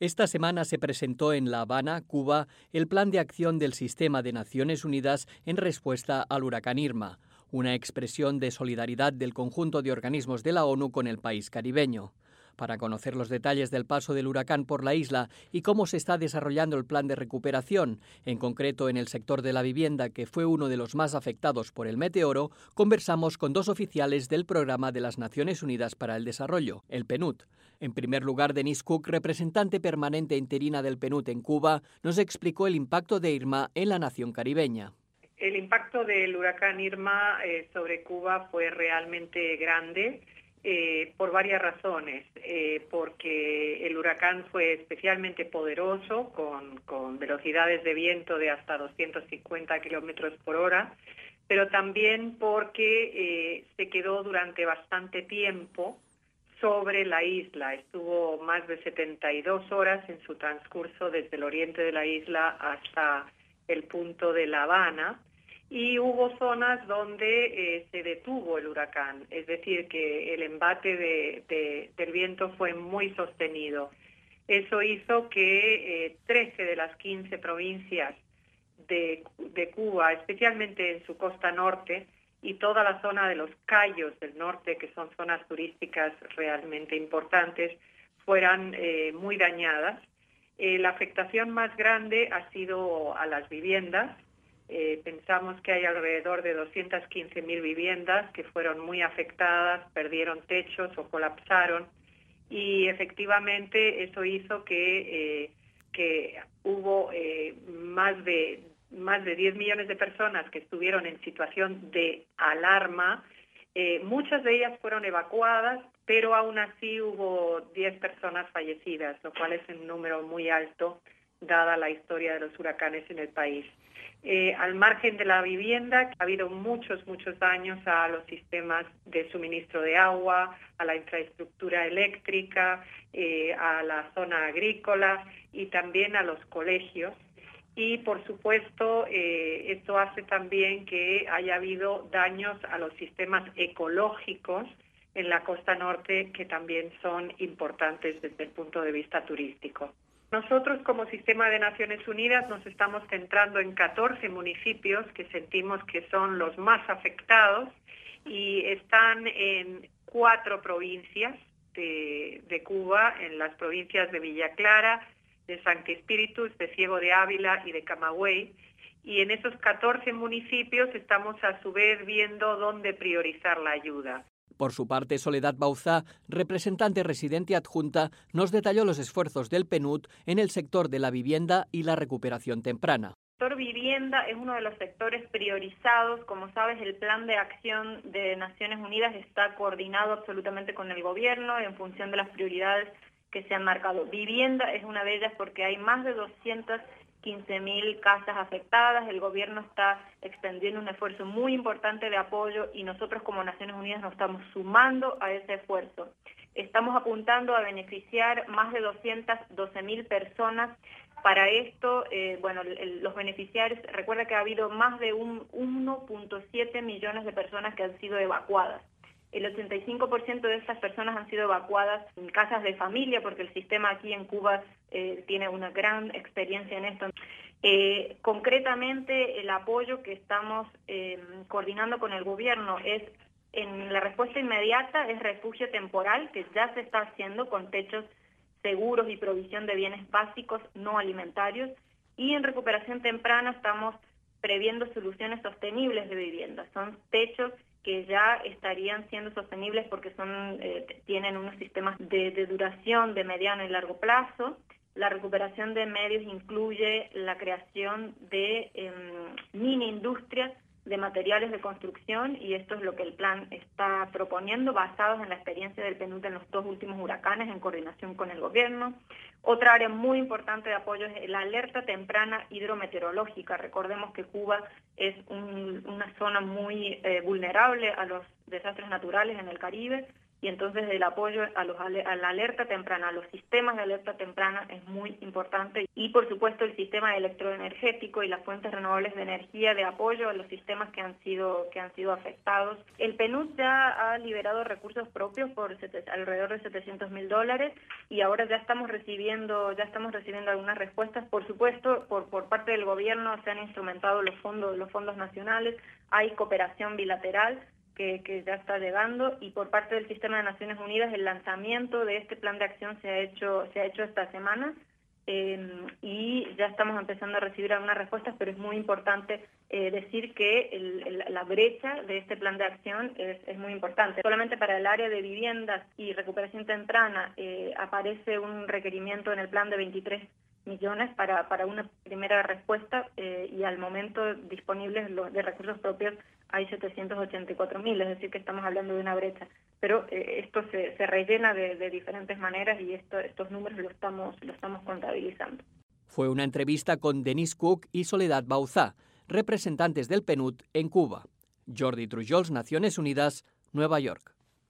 Esta semana se presentó en La Habana, Cuba, el plan de acción del Sistema de Naciones Unidas en respuesta al huracán Irma, una expresión de solidaridad del conjunto de organismos de la ONU con el país caribeño. Para conocer los detalles del paso del huracán por la isla y cómo se está desarrollando el plan de recuperación, en concreto en el sector de la vivienda, que fue uno de los más afectados por el meteoro, conversamos con dos oficiales del Programa de las Naciones Unidas para el Desarrollo, el PNUD. En primer lugar, Denise Cook, representante permanente interina del PNUD en Cuba, nos explicó el impacto de Irma en la nación caribeña. El impacto del huracán Irma eh, sobre Cuba fue realmente grande. Eh, por varias razones, eh, porque el huracán fue especialmente poderoso, con, con velocidades de viento de hasta 250 kilómetros por hora, pero también porque se quedó durante bastante tiempo sobre la isla. Estuvo más de 72 horas en su transcurso desde el oriente de la isla hasta el punto de La Habana y hubo zonas donde eh, se detuvo el huracán, es decir, que el embate del viento fue muy sostenido. Eso hizo que 13 eh, de las 15 provincias de, de Cuba, especialmente en su costa norte, y toda la zona de los Cayos del norte, que son zonas turísticas realmente importantes, fueran eh, muy dañadas. la afectación más grande ha sido a las viviendas, eh, pensamos que hay alrededor de 215.000 viviendas que fueron muy afectadas, perdieron techos o colapsaron y efectivamente eso hizo que, eh, que hubo eh, más de más de 10 millones de personas que estuvieron en situación de alarma. muchas de ellas fueron evacuadas, pero aún así hubo 10 personas fallecidas, lo cual es un número muy alto dada la historia de los huracanes en el país. Eh, al margen de la vivienda, ha habido muchos, muchos daños a los sistemas de suministro de agua, a la infraestructura eléctrica, eh, a la zona agrícola y también a los colegios. Y, por supuesto, eh, esto hace también que haya habido daños a los sistemas ecológicos en la costa norte que también son importantes desde el punto de vista turístico. Nosotros como Sistema de Naciones Unidas nos estamos centrando en 14 municipios que sentimos que son los más afectados y están en cuatro provincias de, Cuba, en las provincias de Villa Clara, de Santi Espíritus, de Ciego de Ávila y de Camagüey. Y en esos 14 municipios estamos a su vez viendo dónde priorizar la ayuda. Por su parte, Soledad Bauzá, representante residente adjunta, nos detalló los esfuerzos del PNUD en el sector de la vivienda y la recuperación temprana. El sector vivienda es uno de los sectores priorizados. Como sabes, el plan de acción de Naciones Unidas está coordinado absolutamente con el gobierno en función de las prioridades que se han marcado. Vivienda es una de ellas porque hay más de 200 15.000 casas afectadas. El gobierno está extendiendo un esfuerzo muy importante de apoyo y nosotros como Naciones Unidas nos estamos sumando a ese esfuerzo. Estamos apuntando a beneficiar más de 212.000 personas. Para esto, eh, bueno, los beneficiarios, recuerda que ha habido más de 1.7 millones de personas que han sido evacuadas. El 85% de estas personas han sido evacuadas en casas de familia porque el sistema aquí en Cuba eh, tiene una gran experiencia en esto. Eh, concretamente, el apoyo que estamos eh, coordinando con el gobierno es en la respuesta inmediata es refugio temporal que ya se está haciendo con techos seguros y provisión de bienes básicos no alimentarios y en recuperación temprana estamos previendo soluciones sostenibles de vivienda. Son techos que ya estarían siendo sostenibles porque son eh, tienen unos sistemas de, duración de mediano y largo plazo. La recuperación de medios incluye la creación de em, mini industrias de materiales de construcción y esto es lo que el plan está proponiendo basados en la experiencia del PNUD en los dos últimos huracanes en coordinación con el gobierno. Otra área muy importante de apoyo es la alerta temprana hidrometeorológica. Recordemos que Cuba es una zona muy eh, vulnerable a los desastres naturales en el Caribe. Y entonces el apoyo a, los, a la alerta temprana, a los sistemas de alerta temprana es muy importante y por supuesto el sistema electroenergético y las fuentes renovables de energía de apoyo a los sistemas que han sido que han sido afectados. El PNUD ya ha liberado recursos propios por alrededor de 700 mil dólares y ahora ya estamos recibiendo ya estamos recibiendo algunas respuestas. Por supuesto, por por parte del gobierno se han instrumentado los fondos los fondos nacionales, hay cooperación bilateral que, ya está llegando y por parte del Sistema de Naciones Unidas el lanzamiento de este plan de acción se ha hecho, se ha hecho esta semana em, y ya estamos empezando a recibir algunas respuestas, pero es muy importante eh, decir que la brecha de este plan de acción es, muy importante. Solamente para el área de viviendas y recuperación temprana eh, aparece un requerimiento en el plan de 23 millones para, para una primera respuesta eh, y al momento disponibles de recursos propios hay 784 mil, es decir, que estamos hablando de una brecha. Pero eh, esto se, se rellena de, de, diferentes maneras y esto, estos números lo estamos, lo estamos contabilizando. Fue una entrevista con Denis Cook y Soledad Bauzá, representantes del PNUD en Cuba. Jordi Trujols, Naciones Unidas, Nueva York.